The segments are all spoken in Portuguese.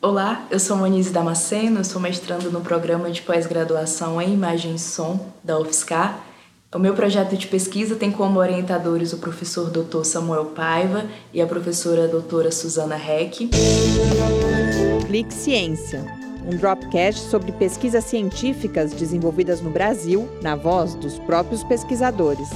Olá, eu sou Monize Damasceno, sou mestrando no programa de pós-graduação em Imagem e Som da UFSCar. O meu projeto de pesquisa tem como orientadores o professor Dr. Samuel Paiva e a professora doutora Suzana Heck. Clique Ciência, um dropcast sobre pesquisas científicas desenvolvidas no Brasil, na voz dos próprios pesquisadores.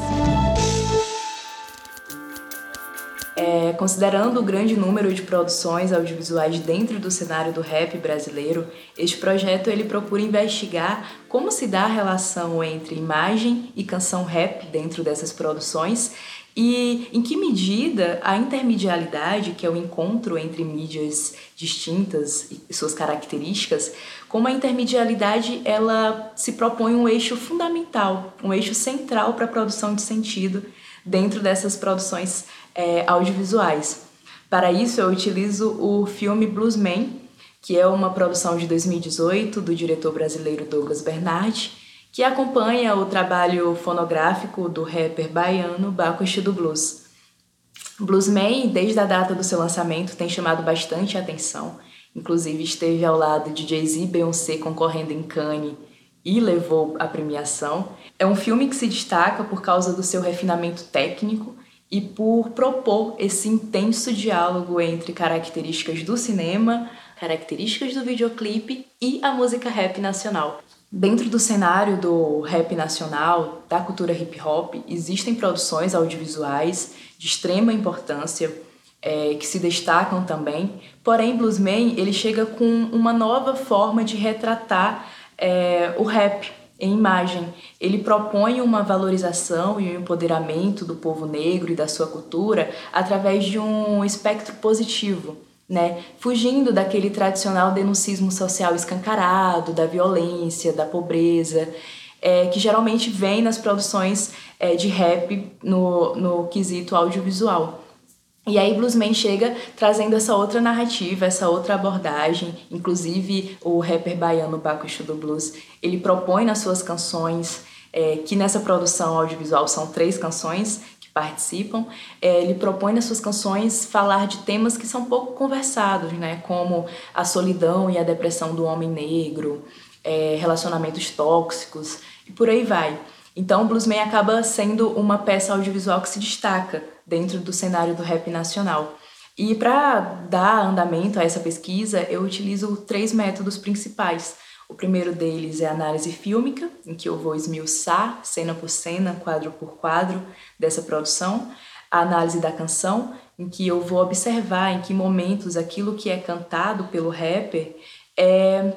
É, considerando o grande número de produções audiovisuais dentro do cenário do rap brasileiro, este projeto ele procura investigar como se dá a relação entre imagem e canção rap dentro dessas produções e em que medida a intermedialidade, que é o encontro entre mídias distintas e suas características, como a intermedialidade ela se propõe um eixo fundamental, um eixo central para a produção de sentido dentro dessas produções é, audiovisuais. Para isso, eu utilizo o filme Bluesman, que é uma produção de 2018 do diretor brasileiro Douglas Bernardi, que acompanha o trabalho fonográfico do rapper baiano Baco do Blues. Bluesman, desde a data do seu lançamento, tem chamado bastante atenção. Inclusive, esteve ao lado de Jay-Z e Beyoncé concorrendo em Cannes e levou a premiação. É um filme que se destaca por causa do seu refinamento técnico e por propor esse intenso diálogo entre características do cinema, características do videoclipe e a música rap nacional. Dentro do cenário do rap nacional, da cultura hip hop, existem produções audiovisuais de extrema importância é, que se destacam também. Porém, Bluesman ele chega com uma nova forma de retratar é, o rap em imagem. Ele propõe uma valorização e um empoderamento do povo negro e da sua cultura através de um espectro positivo. Né? Fugindo daquele tradicional denuncismo social escancarado, da violência, da pobreza, é, que geralmente vem nas produções é, de rap no, no quesito audiovisual. E aí Bluesman chega trazendo essa outra narrativa, essa outra abordagem. Inclusive o rapper baiano Baco do Blues, ele propõe nas suas canções, é, que nessa produção audiovisual são três canções que participam, é, ele propõe nas suas canções falar de temas que são pouco conversados, né? como a solidão e a depressão do homem negro, é, relacionamentos tóxicos e por aí vai. Então, o Bluesman acaba sendo uma peça audiovisual que se destaca dentro do cenário do rap nacional. E para dar andamento a essa pesquisa, eu utilizo três métodos principais. O primeiro deles é a análise fílmica, em que eu vou esmiuçar cena por cena, quadro por quadro dessa produção. A análise da canção, em que eu vou observar em que momentos aquilo que é cantado pelo rapper é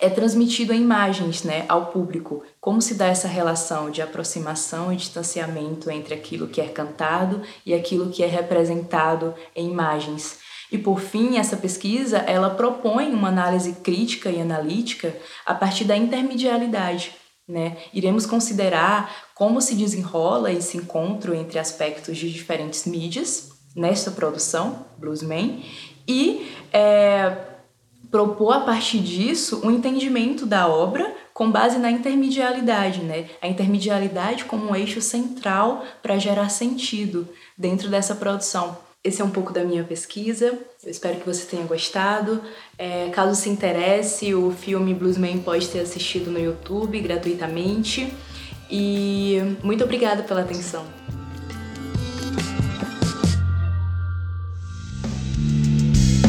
é transmitido em imagens né, ao público. Como se dá essa relação de aproximação e distanciamento entre aquilo que é cantado e aquilo que é representado em imagens. E por fim, essa pesquisa ela propõe uma análise crítica e analítica a partir da intermedialidade. Né? Iremos considerar como se desenrola esse encontro entre aspectos de diferentes mídias nesta produção, Bluesman, e é, propor a partir disso um entendimento da obra com base na intermedialidade, né? A intermedialidade como um eixo central para gerar sentido dentro dessa produção. Esse é um pouco da minha pesquisa. Eu espero que você tenha gostado. É, caso se interesse, o filme Bluesman pode ser assistido no YouTube gratuitamente. E muito obrigada pela atenção.